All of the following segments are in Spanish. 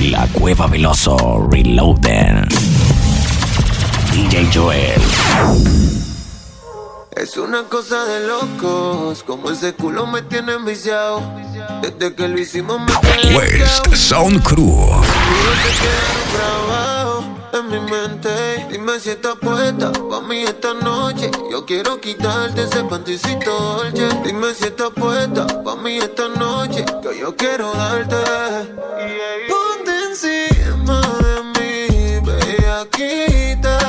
La Cueva Veloso Reloaded. DJ Joel. Es una cosa de locos, como ese culo me tiene enviciado. Desde que lo hicimos me West Sound Crew. En mi mente. Dime si estás puesta pa' mí esta noche. Yo quiero quitarte ese panticito dolce. Dime si estás puesta pa' mí esta noche. Que yo quiero darte. Ponte encima de mí, bellaquita.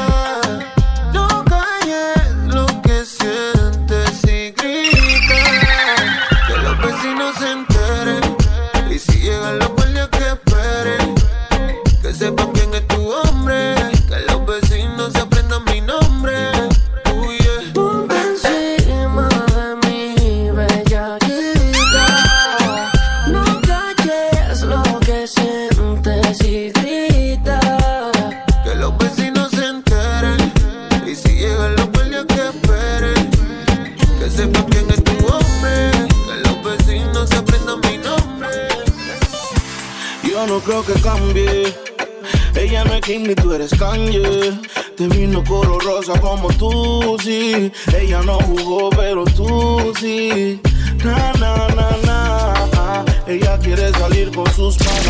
Cambie. Ella no es Kim ni tú eres Kanye. Te vino coro rosa como tú, sí. Ella no jugó, pero tú sí. Na, na, na, na. Ella quiere salir con sus panas.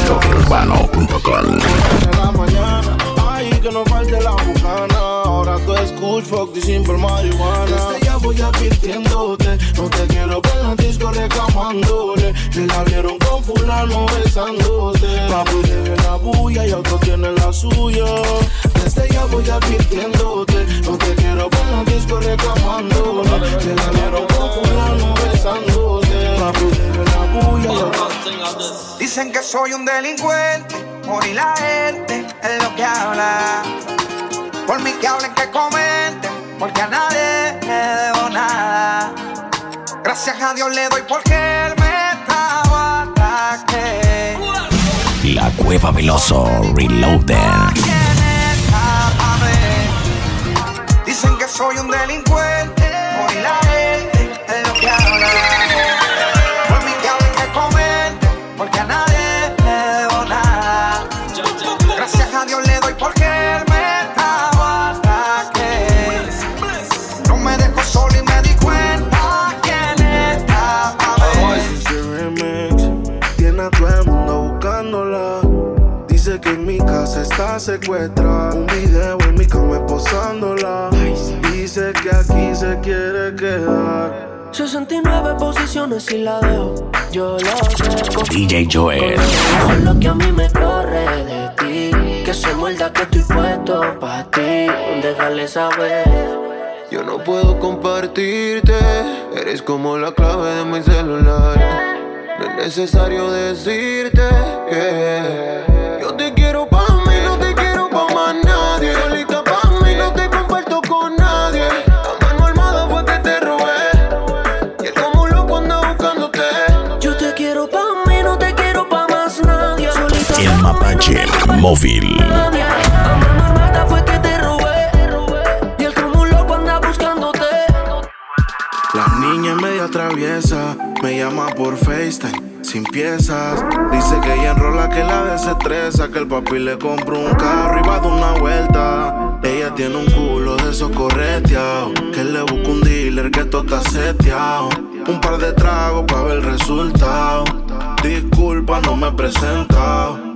En la mañana. Ay, que no falte la bucana. Ahora tú escuch fuck y simple marihuana. Desde ya voy advirtiéndote. No te quiero ver en la disco reclamándole. Que la vieron con fulano besándose. Papi bulla y otro tiene la suya. Desde ya voy advirtiéndote. No te quiero ver en la disco reclamándole. Que la vieron con besándose. Papi la bulla y otro Dicen que soy un delincuente, por y la gente es lo que habla. Por mí que hablen, que comenten, porque a nadie le debo nada. Gracias a Dios le doy porque él me Cueva Veloso Reloaded. ¿Quién está pa' ver? Dicen que soy un delincuente, está secuestrada. Un video en mi cama esposándola. Dice que aquí se quiere quedar. 69 posiciones y la dejo. Yo lo sé. con- DJ Joel. Con lo que a mí me corre de ti. Que se muerda que estoy puesto pa' ti. Déjale saber. Yo no puedo compartirte, eres como la clave de mi celular. No es necesario decirte que anda buscándote. La niña media traviesa, me llama por FaceTime, sin piezas. Dice que ella enrola que la desestresa, que el papi le compró un carro y va dar una vuelta. Ella tiene un culo de esos correteados, que le busca un dealer que todo está seteado. Un par de tragos para ver el resultado. Disculpa, no me he presentado.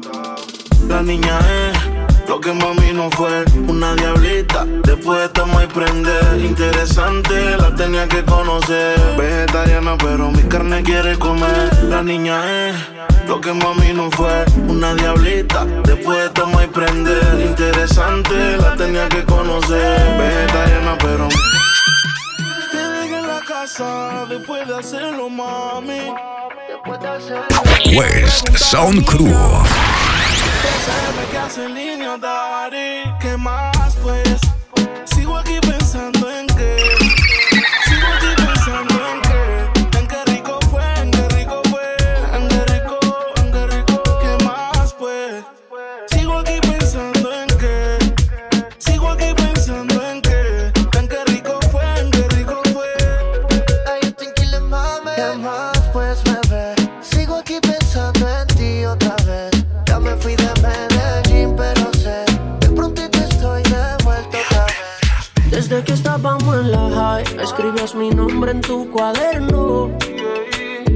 La niña es lo que mami no fue, una diablita. Después estamos y prender. Interesante, la tenía que conocer. Vegetariana, pero mi carne quiere comer. La niña es lo que mami no fue, una diablita. Después estamos y prender. Interesante, la tenía que conocer. Vegetariana, pero. Dejé en la casa después de hacerlo, mami. West Sound Crew. Sabe que hace línea, daddy. ¿Qué más, pues? Sigo aquí pensando mi nombre en tu cuaderno.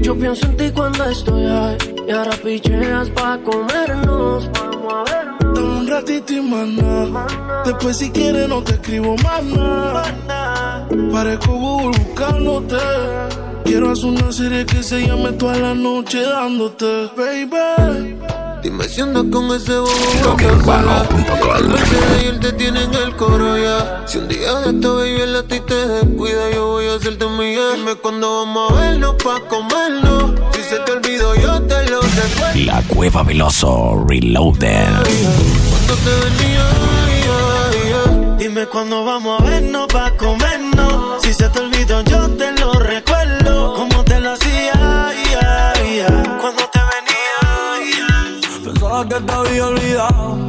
Yo pienso en ti cuando estoy ahí. Y ahora picheas pa' comernos. Vamos a vernos. Dame un ratito y mana. Después, si quieres, no te escribo más nada. Parezco Google buscándote. Quiero hacer una serie que se llame toda la noche dándote, baby. Dime si andas con ese bobo Rockeurbano.com. y él te tiene en el coro ya Si un día de esto baby el a ti te descuida Yo voy a hacerte mía Dime cuándo vamos a vernos pa' comernos Si se te olvidó yo te lo recuerdo La Cueva Veloso Reloaded. Cuando te venía Dime cuándo vamos a vernos pa' comernos. Si se te olvidó, yo te lo recuerdo. Como te lo hacía, cuando te venía. Pensaba que te había olvidado.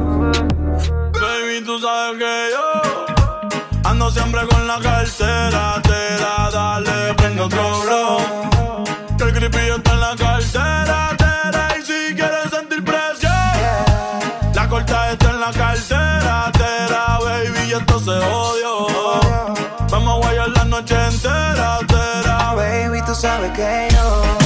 Ando siempre con la cartera. Te da, dale, prende otro blow. Que el creepy está en la cartera. tera, y si quieres sentir presión, la corta está en la cartera. Tera, baby, y esto se odio. Vamos a guayar la noche entera. Tera, Baby, tú sabes que yo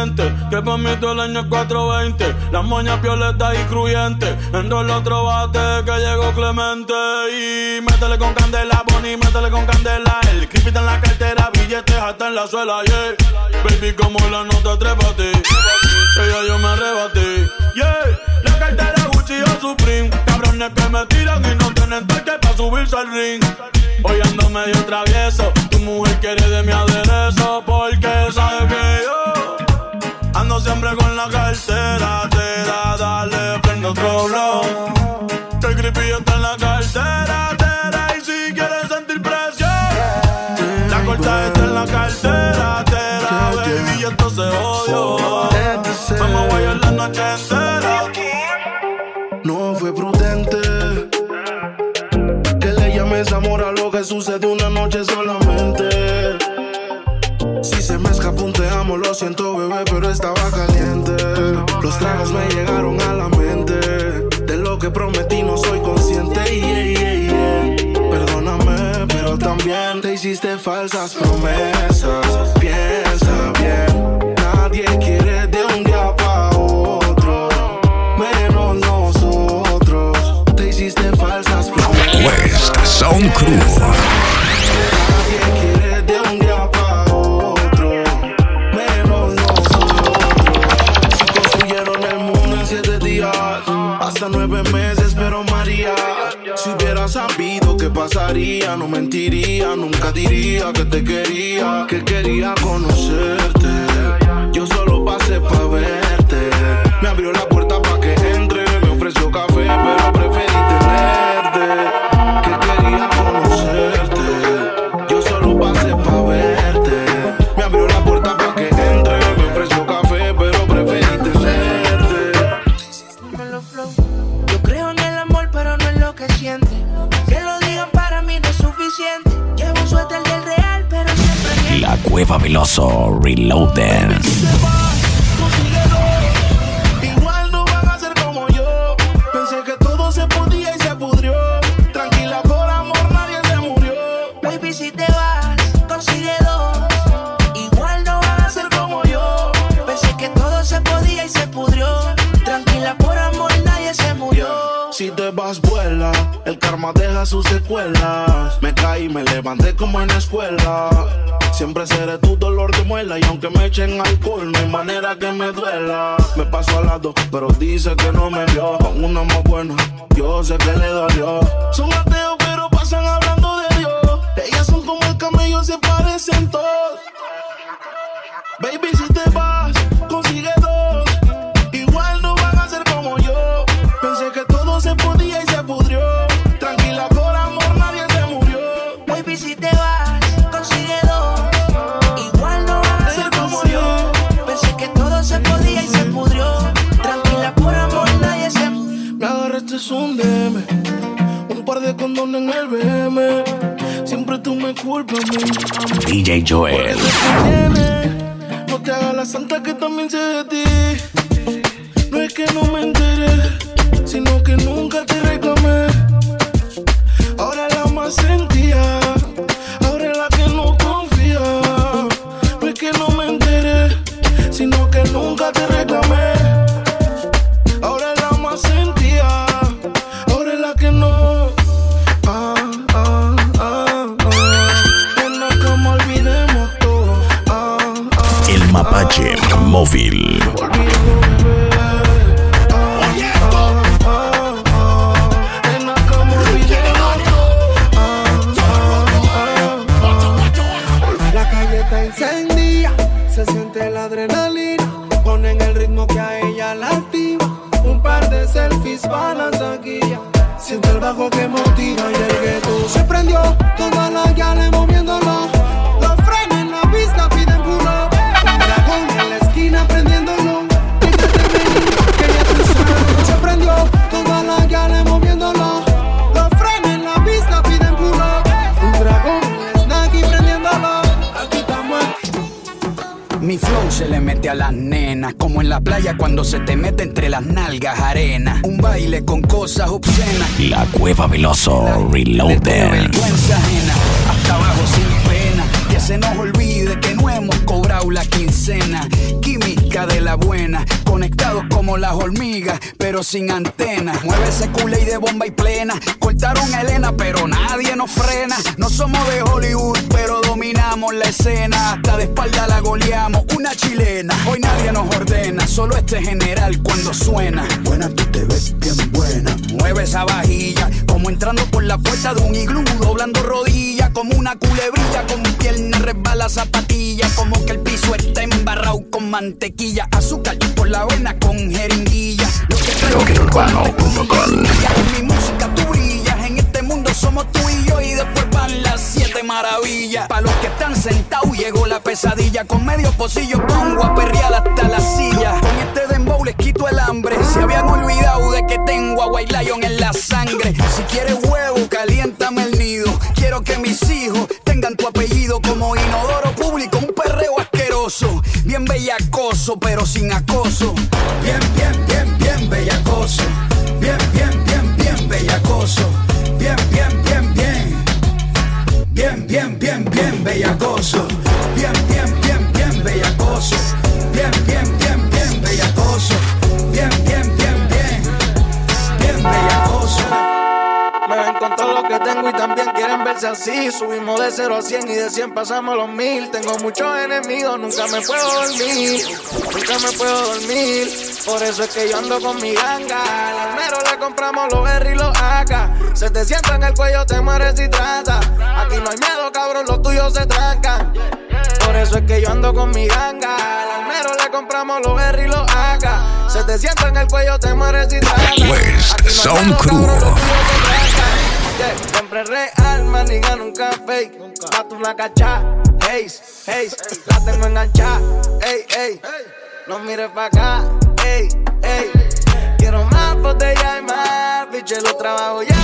que por mí todo el año es 420. Las moñas violetas y cruyentes. Enrola otro bate que llegó Clemente. Y métele con candela, Bonnie, métele con candela. El creepy en la cartera, billetes hasta en la suela, yeah. Baby, como la nota ti. Ella yo me arrebaté, yeah. La cartera Gucci o Supreme. Cabrones que me tiran y no tienen toque para subirse al ring. Hoy ando medio travieso. Tu mujer quiere de mi aderezo. Porque sabe que yo siempre con la cartera. Te da, dale, prende otro blow. El creepy está en la cartera. Tera, y si quieres sentir presión, la corta está en la cartera. Tera, baby, y esto se odio. Vamos a guayar la noche entera. No fue prudente que le llames amor a lo que sucede una noche solamente. Te amo, lo siento, bebé, pero estaba caliente. Los tragos me llegaron a la mente. De lo que prometí no soy consciente. yeah, yeah, yeah. Perdóname, pero también te hiciste falsas promesas. Piensa bien, nadie quiere de un día para otro. Menos nosotros. Te hiciste falsas promesas. West Sound Crew. Nueve meses, pero María. Si hubiera sabido qué pasaría, no mentiría, nunca diría que te quería, que quería conocerte. Yo solo pasé pa' verte. Me abrió la puerta pa' que entre. Me ofreció café, pero preferí tenerte. Murió. Si te vas, vuela. El karma deja sus secuelas. Me caí, me levanté como en la escuela. Siempre seré tu Y aunque me echen alcohol, no hay manera que me duela. Me paso al lado, pero dice que no me vio. Con una más buena, yo sé que le dolió. Son ateos, pero pasan hablando de Dios. Ellas son como el camello, se parecen todos. Baby, si en el BM. Siempre tú me culpas mí. DJ Joel. No te hagas la santa que también sé de ti. No es que no me enteré, sino que nunca te reclamé. Ahora la más sentía, Cueva Veloso Reloaded. vergüenza ajena, hasta abajo sin pena. Que se nos olvide que no hemos cobrado la quincena. Química de la buena, conectados como las hormigas, pero sin antenas. Mueve ese culé y de bomba y plena. Cortaron a Elena, pero nadie nos frena. No somos de Hollywood, pero dominamos la escena. Hasta de espalda la goleamos, una chilena. Hoy nadie nos ordena, solo este general cuando suena. Buena, tú te ves. Mueve esa vajilla, como entrando por la puerta de un iglú, doblando rodillas, como una culebrilla, con pierna resbala zapatilla, como que el piso está embarrado con mantequilla, azúcar por la vena con jeringuilla. Lo que es Rockerurbano.com. con mi música tú brillas, en este mundo somos tú y yo y después van las siete maravillas. Para los que están sentados llegó la pesadilla, con medio pocillo pongo a perrear hasta la silla. Con este tengo a White Lion en la sangre. Si quieres huevo, caliéntame el nido. Quiero que mis hijos tengan tu apellido como inodoro público, un perreo asqueroso. Bien bellacoso, pero sin acoso. Bien, bien, bien, bien bellacoso. Bien, bien, bien, bien bellacoso. Bien, bien, bien, bien. Bien, bien, bien, bien bellacoso. Bien, bien, bien, bien bellacoso. Bien, bien, bien, tengo y también quieren verse así. Subimos de 0 a 100 y de 100 pasamos los 1000. Tengo muchos enemigos, nunca me puedo dormir. Nunca me puedo dormir. Por eso es que yo ando con mi ganga. Al almero le compramos los R y los AK. Se te sienta en el cuello, te mueres si trata. Aquí no hay miedo, cabrón, los tuyos se trancan. Por eso es que yo ando con mi ganga. Al almero le compramos los R y los AK. Se te sienta en el cuello, te mueres y tragas. West Aquí no Sound Crew. Yeah, Siempre real, man, nunca, nunca fake. Mato una cacha, haze, haze. La tengo enganchada, ey, ey. No mires pa' acá, ey, ey. Quiero más botella y más, biche, lo trabajo ya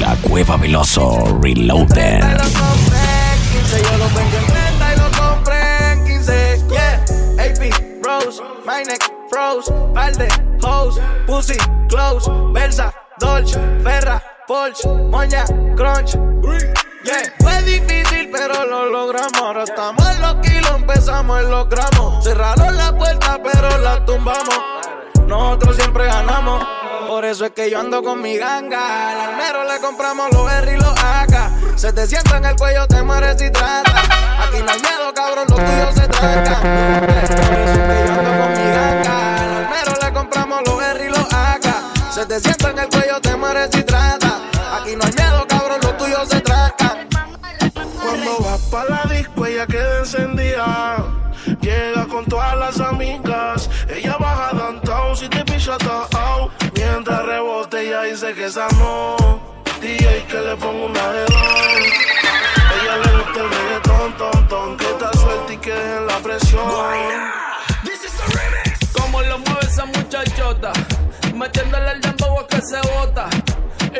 La Cueva Veloso 30 y Reloaded. lo compré en 15, yo lo vendí en 30 y lo compré en 15. Yeah, AP, Rose, my neck, froze, balde, hose, pussy, close, Versa, Dolce, Ferra, Porsche, Moña, Crunch. Yeah, fue difícil, pero lo logramos. Ahora estamos en los kilos, empezamos en los gramos. Cerraron la puerta, pero la tumbamos. Nosotros siempre ganamos. Por eso es que yo ando con mi ganga. Al almero le compramos los R y los AK. Se te sienta en el cuello, te mueres y trata. Aquí no hay miedo, cabrón, los tuyos se trancan. Por eso es que yo ando con mi ganga. Al almero le compramos los R y los AK. Se te sienta en el cuello, te mueres y trata. Aquí no hay miedo, cabrón, los tuyos se trancan. Cuando vas pa' la disco, ella queda encendida. Llega con todas las amigas. Ella baja downtown si te picha tao. Mientras rebote, ella dice que esa no. DJ que le pongo una de. Ella le gusta el reggaetón, ton, ton. Que está suelta y que dejen la presión. Como lo mueve esa muchachota, metiéndole el dembow a que se bota.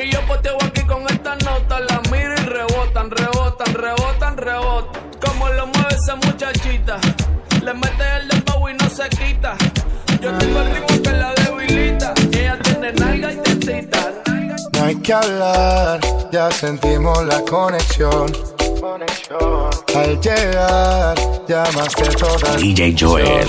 Y yo poteo Como lo mueve esa muchachita, le mete el dembow y no se quita. Yo tengo el ritmo que la debilita, ella tiene nalga y tetita. No hay que hablar, ya sentimos la conexión. Al llegar, llamaste toda DJ Joel.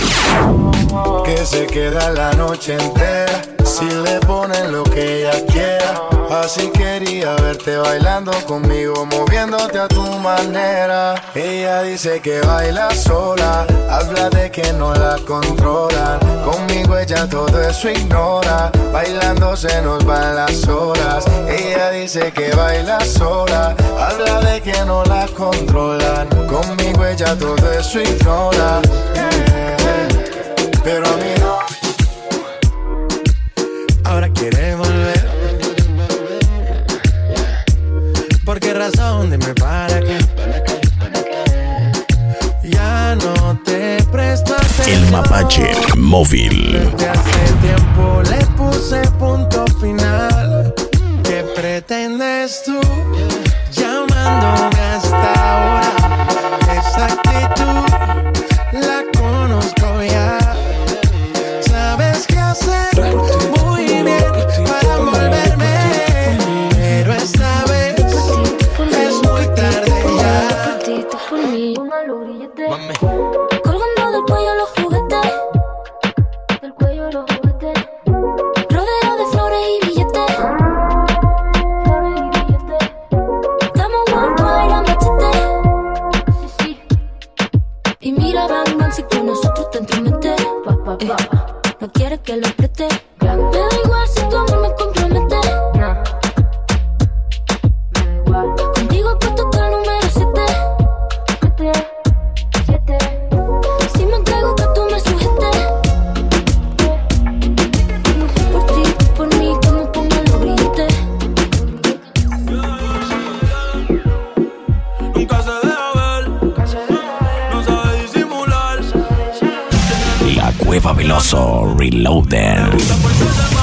que se queda la noche entera. Si le ponen lo que ella quiera. Así quería verte bailando conmigo, moviéndote a tu manera. Ella dice que baila sola, habla de que no la controlan. Conmigo ella todo eso ignora, bailando se nos van las horas. Ella dice que baila sola, habla de que no la controlan. Conmigo ella todo eso ignora. Eh, Pero a mí no. Ahora quiere volver. Dime para qué. Ya no te presto. El Mapache Móvil. Desde hace tiempo le puse punto final. ¿Qué pretendes tú Cueva Veloso Reloaded.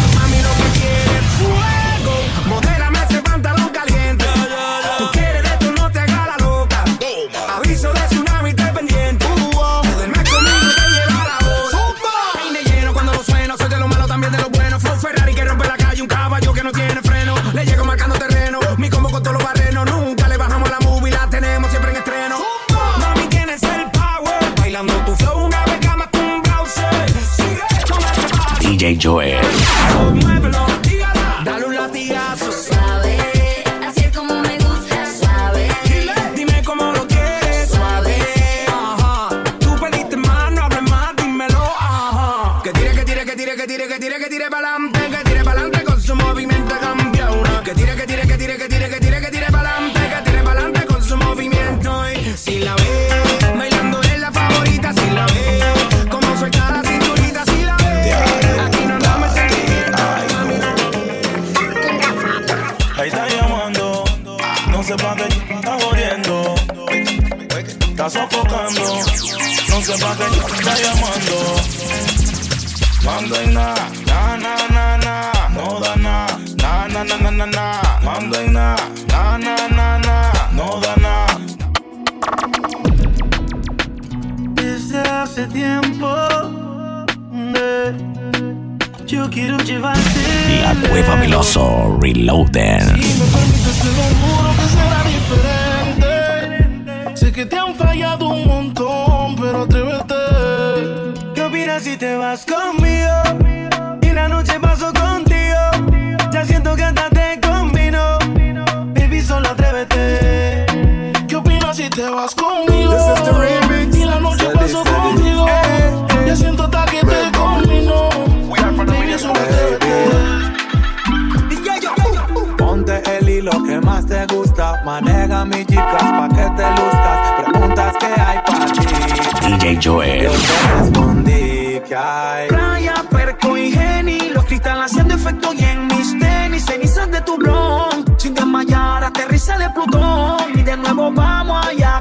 hace tiempo eh, yo quiero llevarte. La Cueva Veloso Reloaded. Si me permites te lo juro que será diferente. Sé que te han fallado un montón, Joel. Yo te respondí que hay. Playa, perco y geni, los cristales haciendo efecto y en mis tenis, cenizas de tu blon. Sin desmayar, aterriza de Plutón y de nuevo vamos allá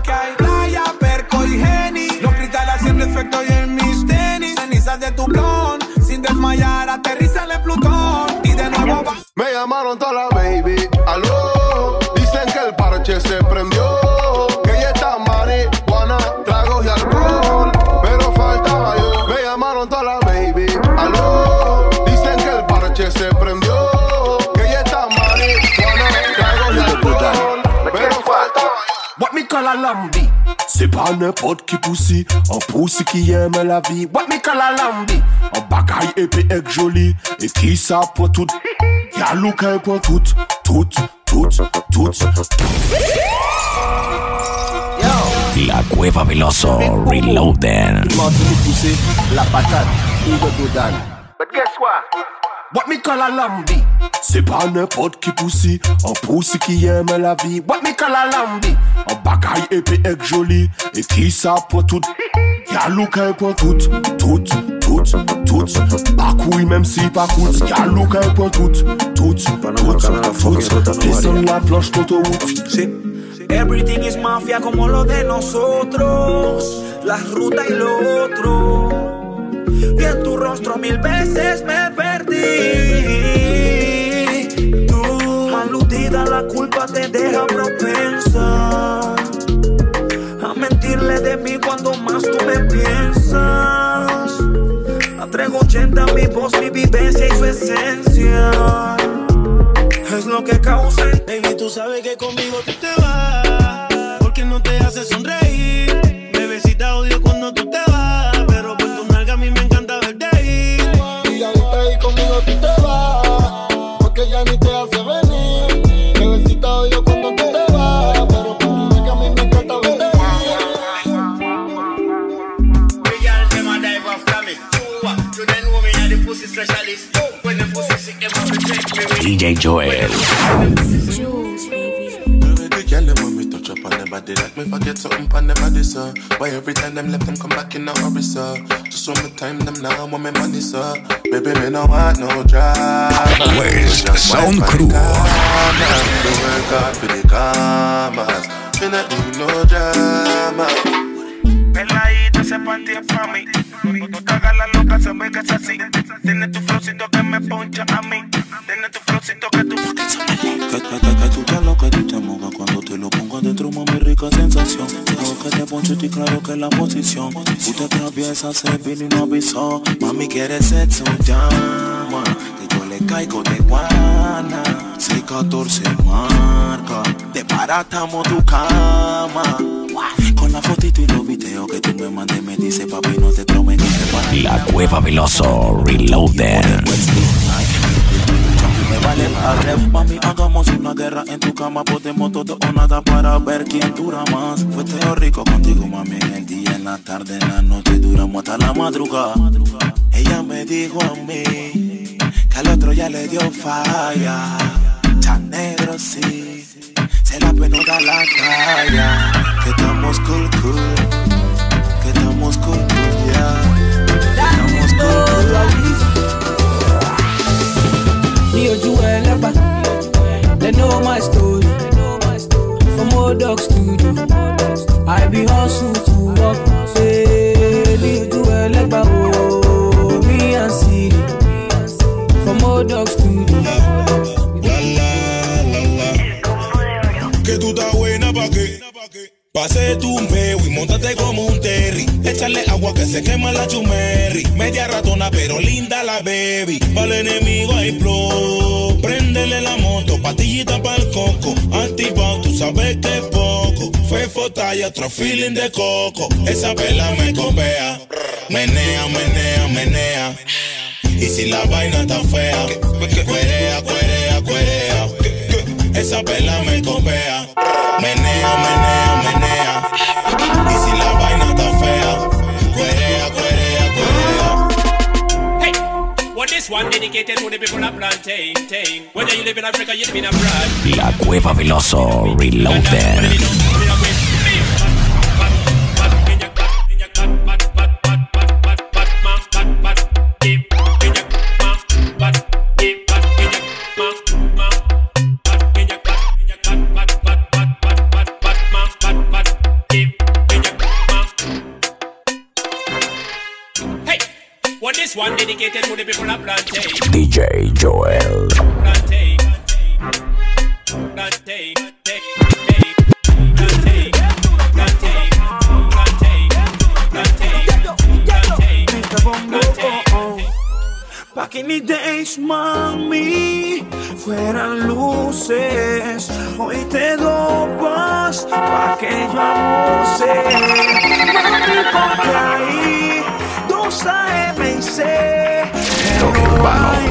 Se pa nepot ki pousi An pousi ki yeme la vi Wat mi kala lambi An bagay epi ek joli. E ki sa pou tout? Yalou kè pou tout. Tout, tout, tout. La cueva veloso Reloaded. Mwen te pousse la patate Ou de dodan But guess what? What me call a lambi? C'est pas n'importe qui poussi, un poussi qui aime la vie. What me call a lambi? Un bagaille épais et joli, et qui ça pour tout? Y'a look un pour tout, tout, tout, tout. Pas couille même si pas coûte. Y'a look un pour tout, tout, tout, tout. Descends la planche d'autoroute. Everything is mafia como lo de nosotros, la ruta y lo otro. Y en tu rostro mil veces me perdí. Tú, aludida, la culpa te deja propensa a mentirle de mí cuando más tú me piensas. A 380 mi voz, mi vivencia y su esencia. Es lo que causa. Baby, tú sabes que conmigo tú te vas. Porque no te hace sonreír. DJ Joel. Baby, the girl me touch up on the body like me forget something on the body, sir. Why every time them left them come back in a hurry, sir? Just one more time them now want me money, sir. Baby, me no want no drama. West Just Sound Crew. and karma. Me work hard for the commas. Me not need no drama. Peladita, ese panty es pa' mí. Cuando te hagas la loca, se ve que es así. Tiene tu flowcito que me poncha a mí. Dejo que te poncho y claro que es la posición. Tú te atraviesas, se vino y no avisó. Mami, quiere sexo, llama. Que yo le caigo de guana. 614 marca. Desbaratamos tu cama. Con la fotito y los videos que tú me mandes, me dice, papi, no te tromes. La Cueva Veloso Reloaded. Vale Mami, hagamos una guerra en tu cama. Podemos todo o nada para ver quién dura más. Fue rico contigo, mami, en el día, en la tarde, en la noche Duramos hasta la madrugada. Ella me dijo a mí Que al otro ya le dio falla. Tan negro, sí Se la pena da la talla. Que estamos cool, cool Que estamos cool, cool, yeah. Que estamos cool, cool ever. They know my story. From Modoc Studio, I be hustle to work. Daily to Elepa, oh, me and City. From Modoc Studio. Pase tu peo y montate como un terry. Échale agua que se quema la chumerri. Media ratona pero linda la baby. Para el enemigo hay flow. Préndele la moto, patillita para el coco. Antipao, tú sabes que es poco. Fue fota y otro feeling de coco. Esa vela me copea. Menea, menea, menea. Y si la vaina está fea, cuerea, cuerea, cuerea. Esa vela me copea. Menea, menea, menea. This one dedicated to the people of plantain, tain. Whether you live in Africa, you live in abroad. La Cueva Veloso Reloaded. Dedicated to the people of plantain, DJ Joel. plantain, plantain, Back in the days, mami, fueran luces. Hoy te dopas pa' que yo abuse. Mami, ponte ahí, 2 AM y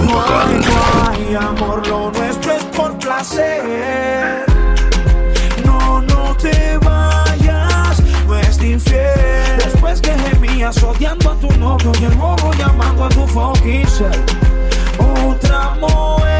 no hay amor, lo nuestro es por placer. No, no te vayas, no es infiel. Después que gemías odiando a tu novio y el bobo llamando a tu fucking. Otra mujer,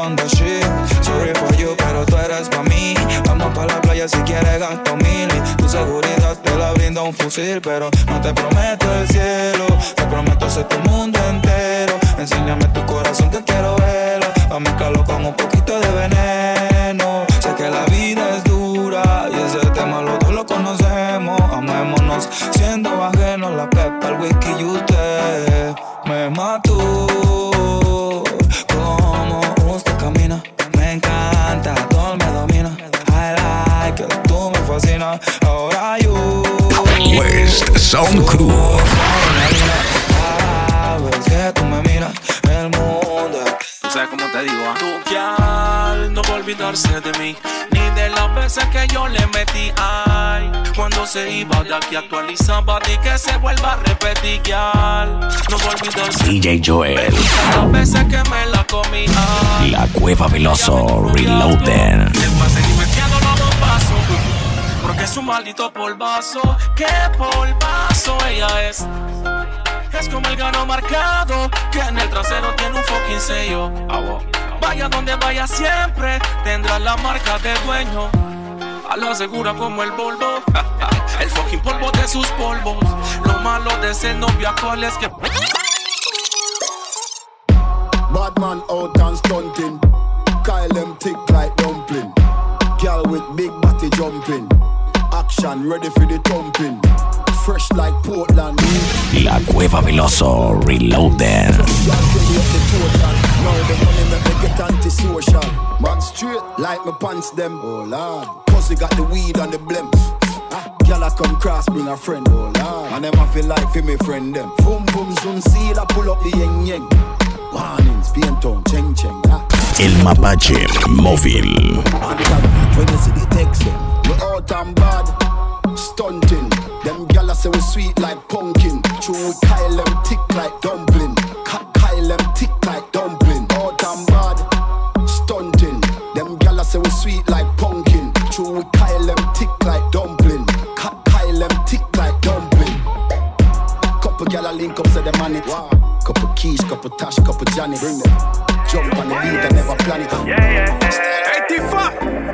Sorry for you, pero tú eres pa' mí. Vamos pa' la playa si quieres gasto mil. Tu seguridad te la brinda un fusil. Pero no te prometo el cielo. Te prometo ser tu mundo entero. Enséñame tu corazón que quiero verlo. A mezclarlo con un poquito de veneno. Sé que la vida es dura y ese tema los dos lo conocemos. Amémonos siendo ajenos la pepa, el whisky y usted me mató. Camina, me encanta, todo me domina. I like it, tú me fascinas. Ahora yo. West Sound Crew. Cada vez que tú me miras, el mundo. Sabes cómo te digo, ¿ah? Tu gal no va a olvidarse de mí, ni de las veces que yo le metí. Ay, cuando se iba de aquí actualizaba y que se vuelva a repetir. No va a olvidarse DJ Joel. las veces que me la comí. Ay, La Cueva Veloso Reloaded. le voy a seguir metiendo los dos pasos. Porque es un maldito polvazo, qué polvazo ella es. Es como el gano marcado, que en el trasero tiene un fucking sello. Vaya donde vaya siempre, tendrá la marca de dueño. A la segura como el Volvo, el fucking polvo de sus polvos. Lo malo de ser novia actual es que. Bad man out and stunting. Kyle them thick like dumpling. Girl with big body jumping. Action ready for the thumping. Fresh like Portland. La Cueva Veloso Reloaded. Y'all give me up the total. Now the money make me get antisocial. Man straight like my pants them. Oh lord. Pussy got the weed and the blimp. Ah, Girl I come cross bring a friend. Oh lord. And them I feel like for me friend them. Boom boom zoom see I pull up the yeng yeng. Warnings, on, cheng cheng. Ah. El Mapache Móvil. When you see the text them, we out stunting. Them gyal say we sweet like pumpkin. True we Kyle them tick like dumpling. Ka- Kyle them tick like dumpling. All and bad, stunting. Them gyal say we sweet like pumpkin. True we Kyle them tick like dumpling. Ka- Kyle them tick like dumpling. Couple gyal a link up say them on it. Couple keys, couple tash, couple Johnny. Bring them. Jump.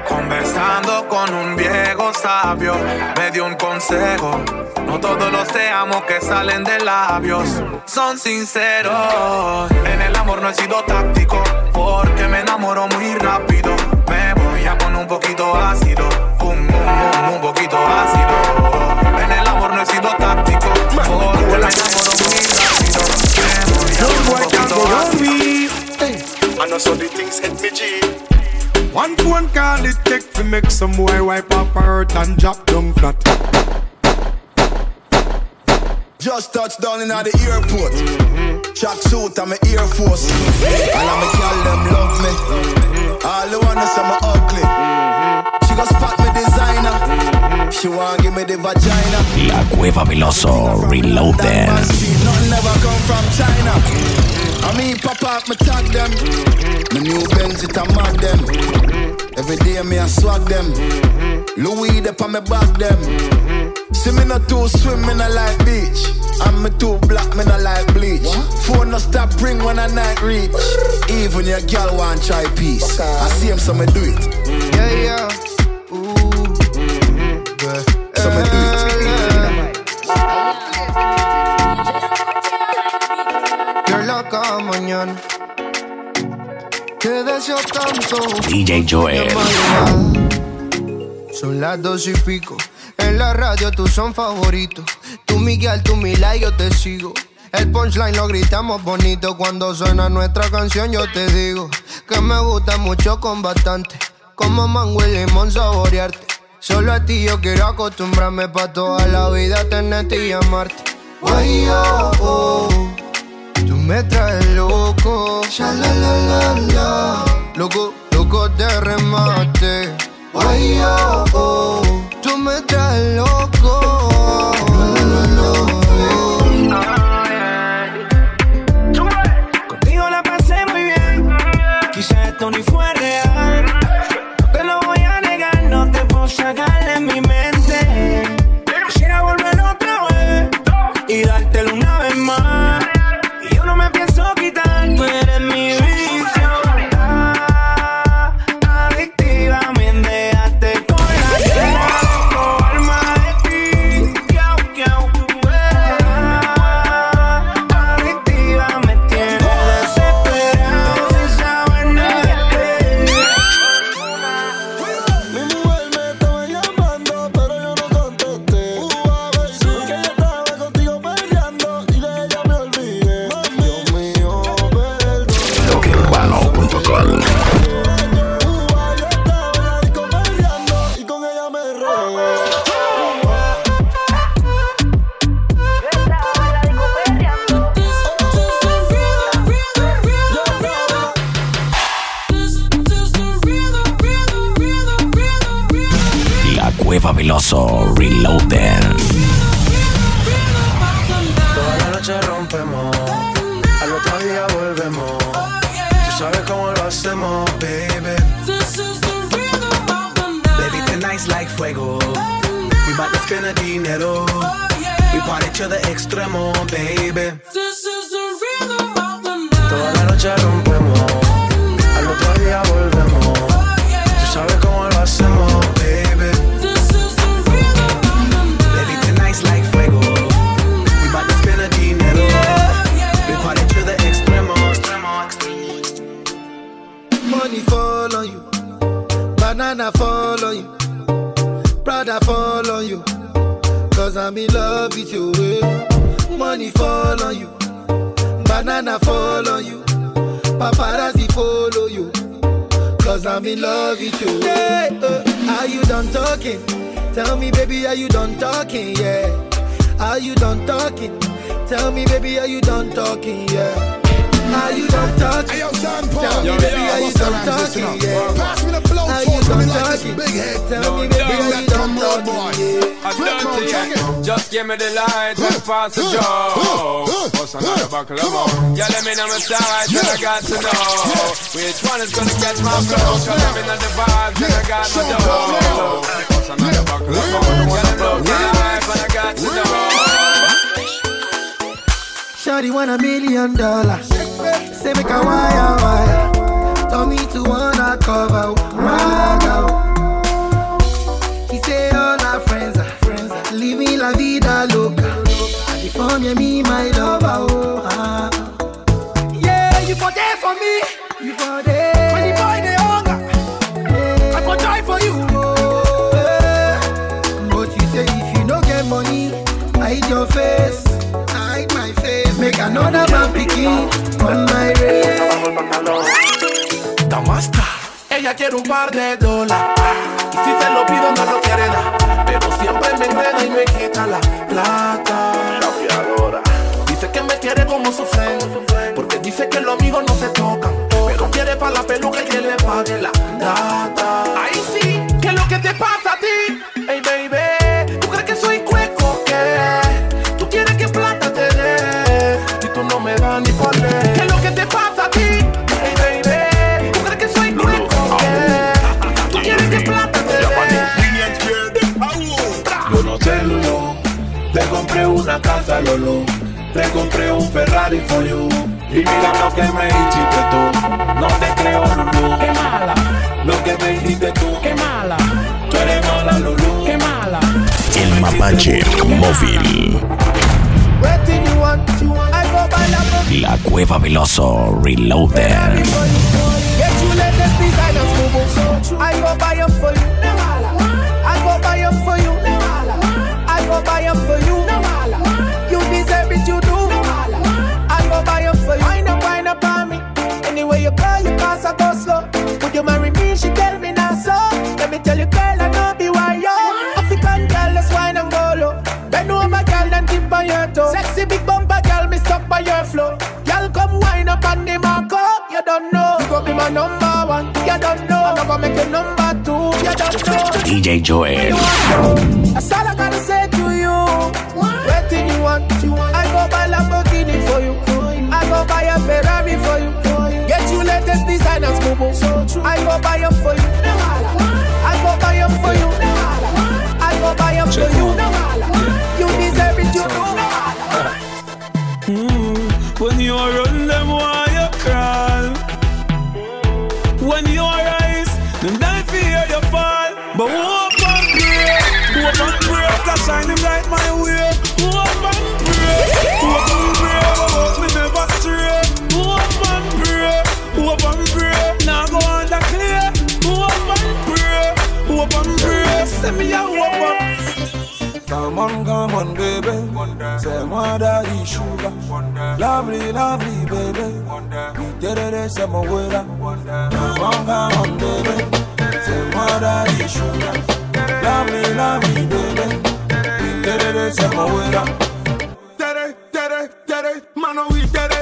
Conversando con un viejo sabio, me dio un consejo. No todos los te amo que salen de labios son sinceros. En el amor no he sido táctico, porque me enamoro muy rápido. Me voy a poner un poquito ácido, un, un, un poquito ácido. En el amor no he sido táctico, porque me enamoro muy rápido. Me voy a poner un poquito ácido. And also the things hit me G. One phone call it take to make some boy wipe up her hurt and drop down flat. Just touched down in the airport. Track suit and my Air Force. All of my girl them love me. All the wanna say me ugly. She go spot me designer. She want give me the vagina. La Cueva Veloso Reloaded. Nothing never come from China. I mean, pop up, me tag them. My new Benz, it a mag them. Every day me I swag them. Louis, they on me back them. See me not too swim, me not like beach. And me too black, me not like bleach. Phone no stop ring when I night reach. Even your girl want try peace. I see him, so me do it. Yeah, yeah. Ooh. So me do Tanto. DJ Joel. Son las dos y pico. En la radio tú son favoritos. Tú Miguel, tú Mila y yo te sigo. El punchline lo gritamos bonito cuando suena nuestra canción. Yo te digo que me gusta mucho con bastante. Como mango y limón saborearte. Solo a ti yo quiero acostumbrarme pa' toda la vida tenerte y amarte. Guay, oh, oh. Me traes loco. Loco, loco de remate. Guay, oh. Tú me traes loco. Contigo la pasé muy bien. Quizá esto ni fue real. No te lo voy a negar, no te puedo sacar de mi mente. Quisiera volver otra vez y dártelo Yeah. Are you done talking? Tell me, Yo, baby, yo, are you what's done up, talking? Yeah. Pass me the blow Are torch, you like this talking? big head. Tell me, Yo, baby, yo, are that you done drum roll talking? Yeah. I done to you. Just give me the light and pass the joe. What's another buckle of more? Yeah, let me know my side and I got to know which one is gonna catch my flow. Cause I'm in the vibes and I got my dough. What's another buckle of more? Yeah, let me know my life and I got to know. Shawty want a million dollars. Say make a wire wire. Told me to wanna cover my girl. He say all our friends are friends. Living la vida loca. California, me my lover. Oh, ah. Yeah, you for there for me. You for there. Another man picking on my race. Damasta, ella quiere un par de dólares. Y si se lo pido, no lo quiere dar. Pero siempre me enreda y me quita la plata. Dice que me quiere como su friend. Porque dice que los amigos no se tocan. Pero quiere para la peluca y que le pague la data. Ahí sí, ¿qué es lo que te pasa casa, Lolo. Te compré un Ferrari for you. Y mira lo que me hiciste tú. No te creo, Lulu. Qué mala. Lo que me hiciste tú. Qué mala. Tú eres mala, Lulu. Qué mala. El Mapache Móvil. Waiting you want, I go by la La Cueva Veloso Reloaded. Get you the you call your cause I go slow. Would you marry me? She tell me now so. Let me tell you, girl, I know be why yo. African girl, that's wine and go low. Bend over, girl, and tip on your toe. Sexy big bumper, girl, me stuck by your flow. Girl, come wine up on the marco. You don't know. You go be my number one. You don't know. I'm gonna make you number two. You don't know. DJ Joel. That's all I gotta say to you. What? What you want? You want? I go buy Lamborghini for you. I go buy a Ferrari for boo. I go buy them for you. I go buy them for you. I go buy them for. You send me a hope and Come on, come on, baby. Say, moi, daddy, sugar. Lovely, lovely, baby. We did it, say, my way. Come on, come on, baby. Say, moi, daddy, sugar. Lovely, lovely, baby. We did it, say, my way. Dere, dere, dere, mano, we did.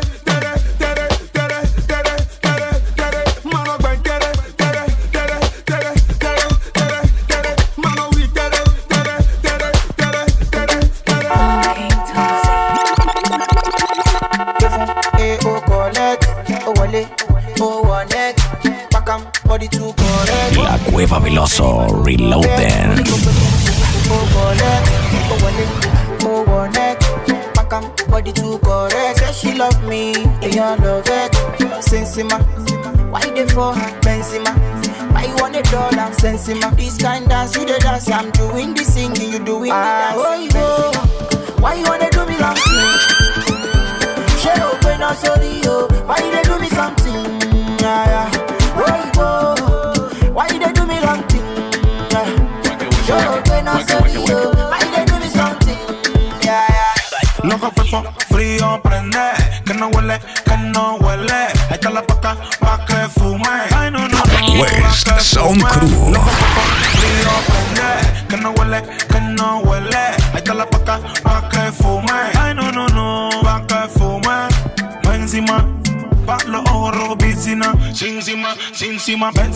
See my peace kind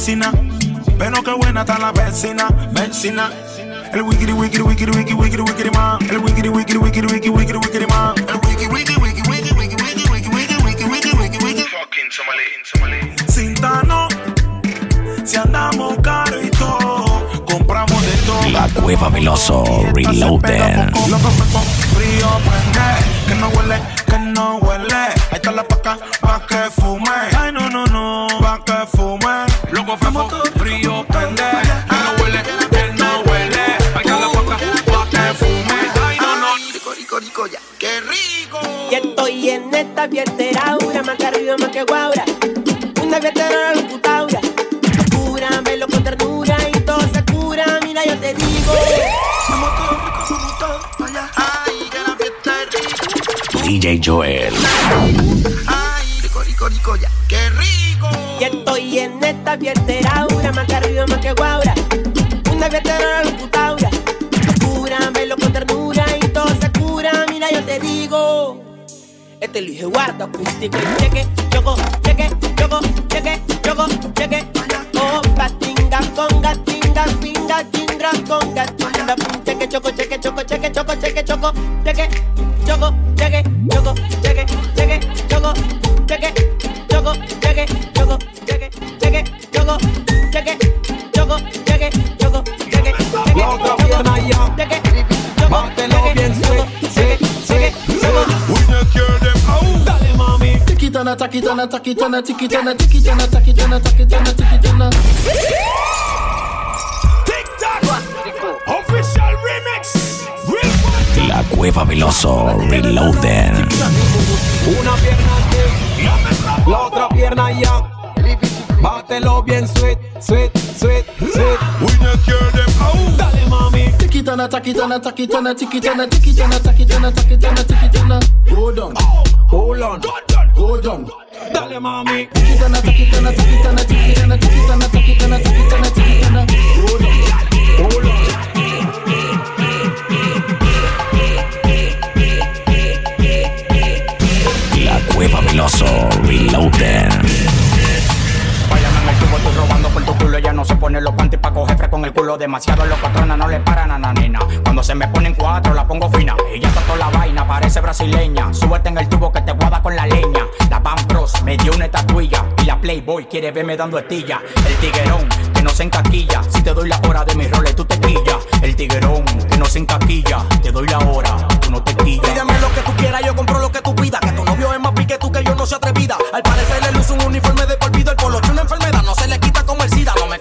vecina. Pero qué buena está la vecina, vecina. El wikiri wikiri wikiri wikiri wikiri wikiri man. El wikiri wikiri wikiri wikiri wikiri wikiri man. El wiki wiki wiki wiki wiki wiki wiki wiki wiki wiki wiki wiki. Fucking Somali, Somali. Sintano, si andamos caro y todo, compramos de todo. La Cueva Veloso Reloaded. Loco frío prende, que no huele, esta fiestera, aura, más que arriba, más que guaura. Una fiestera la locutaura. Locura, velo con ternura y todo se cura. Mira, yo te digo. DJ Joel. Rico, rico, rico, ya. ¡Qué rico! Y estoy en esta fiestera, aura, más que arriba, más que guaura. Una fiestera Este lo dije guarda acústico y cheque, choco, cheque, choco, cheque, choco, cheque. Oh, patinga, conga, tinga, pinga, chingra, conga, tinga, cheque, choco, cheque, choco, cheque, choco, cheque, choco, cheque, Official remix. La Cueva Veloso Reloaded. Una pierna aquí, la otra pierna allá. Bátelo bien sweet, sweet, sweet, sweet. Dale mami. Tikitana, takitana, takitana, tikitana, tikitana, takitana, takitana, tikitana. Go down, Hold on, go down. Dale mami. La cueva miloso, reloader. Vayan en el tubo, estoy robando por tu culo, ella no se pone demasiado locotrona, no le paran a la nena. Cuando se me ponen cuatro, la pongo fina. Ella toda la vaina, parece brasileña. Súbete en el tubo que te guada con la leña. La Van Bros me dio una estatuilla. Y la Playboy quiere verme dando estilla. El tiguerón que no se encaquilla. Si te doy la hora de mis roles, tú te quillas. El tiguerón que no se encaquilla. Te doy la hora, tú no te quillas. Pídeme lo que tú quieras, yo compro lo que tú pidas. Que tu novio es más pique tú que yo no soy atrevida. Al parecer le luce un uniforme de por vida. El poloche una enfermedad, no se le quita como el SIDA. No me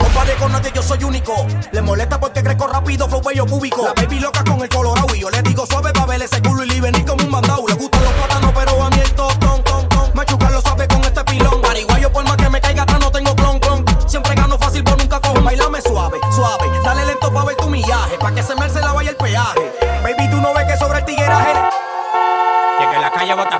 con nadie, yo soy único. Le molesta porque crezco rápido, flow bello cúbico. La baby loca con el colorado y yo le digo suave pa' ver ese culo y le venir como un mandado. Le gustan los plátanos, pero a mí el tostón, ton, ton. Machucar lo sabe con este pilón. Pariguayo, por más que me caiga atrás, no tengo clon, clon. Siempre gano fácil, pero nunca cojo. Bailame suave, suave. Dale lento pa' ver tu millaje. Pa' que se me se la vaya el peaje. Baby, tú no ves que sobre el tigueraje. Y que la calle bota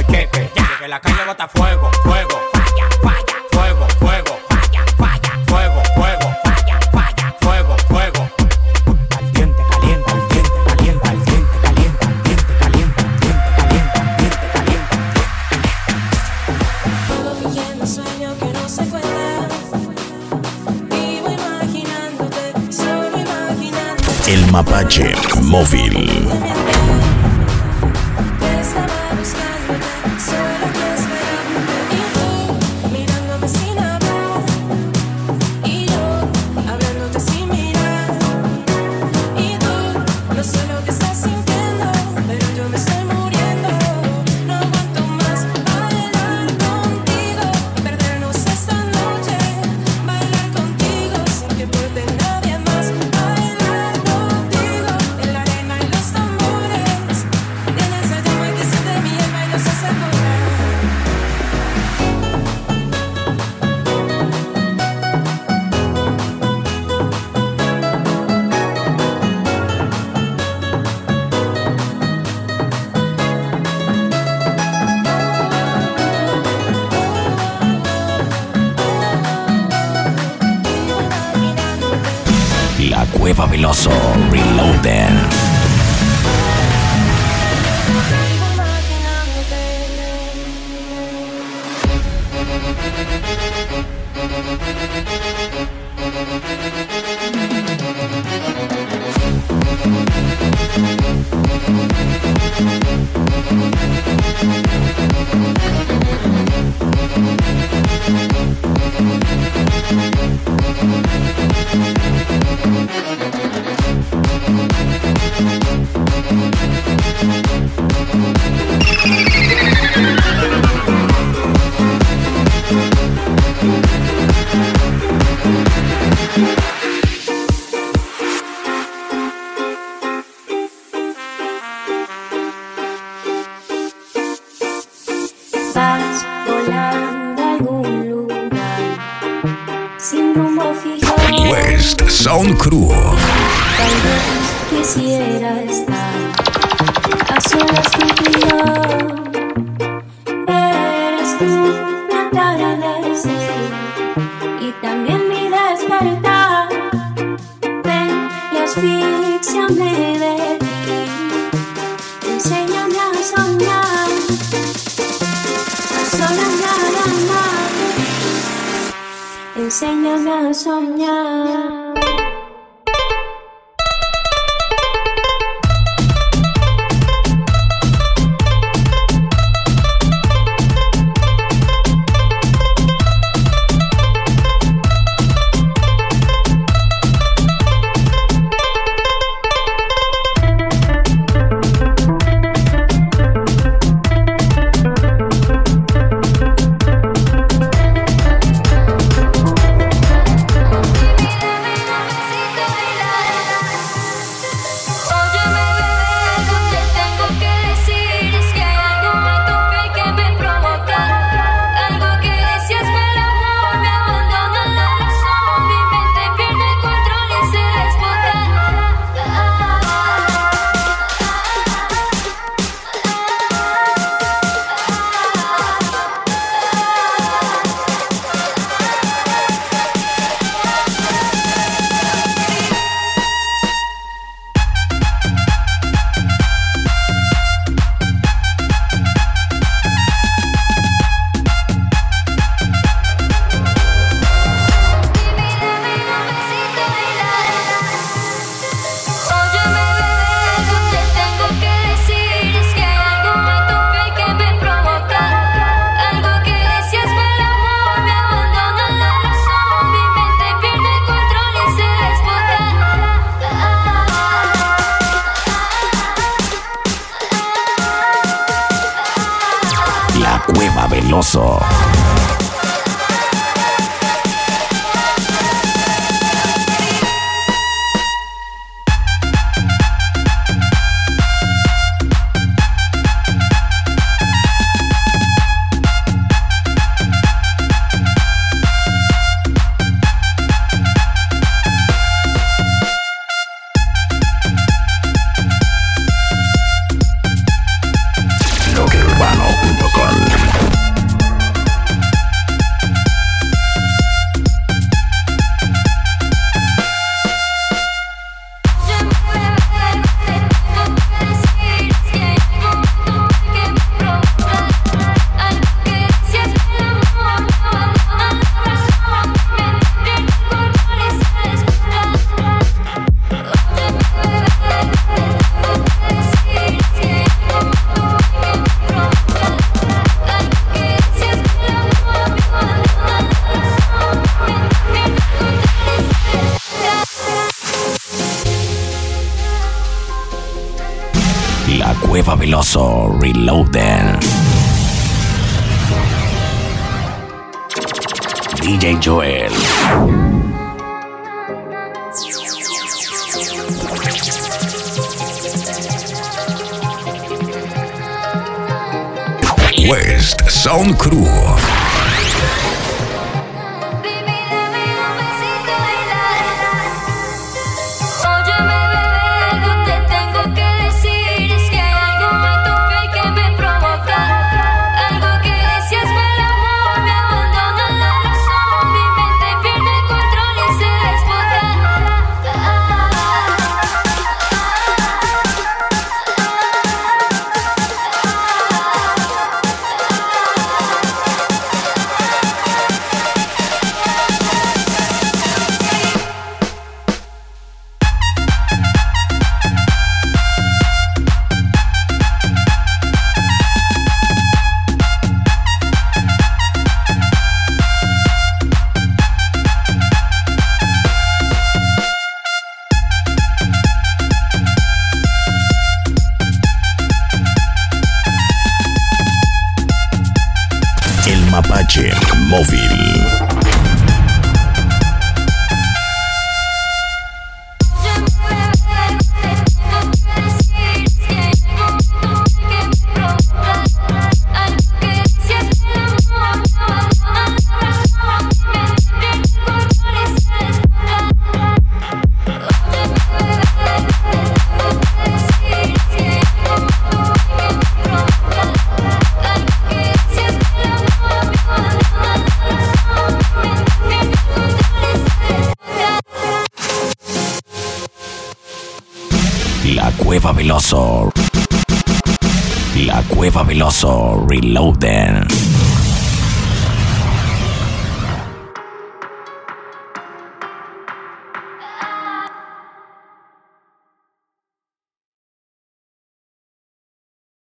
ya. Que la calle bota fuego, fuego, falla, falla, fuego, fuego, falla, falla, fuego, fuego, falla, falla, fuego, fuego. Caliente, caliente, caliente, caliente, caliente, caliente, caliente, caliente, caliente, caliente, caliente. Todo fingiendo sueño que no se cuenta. Vivo imaginándote, solo imaginando. El mapache móvil. de Fabuloso Reloader. Soñar, Enséñame a soñar. Cueva Veloso. Veloso Veloso. La Cueva Veloso Reloaded.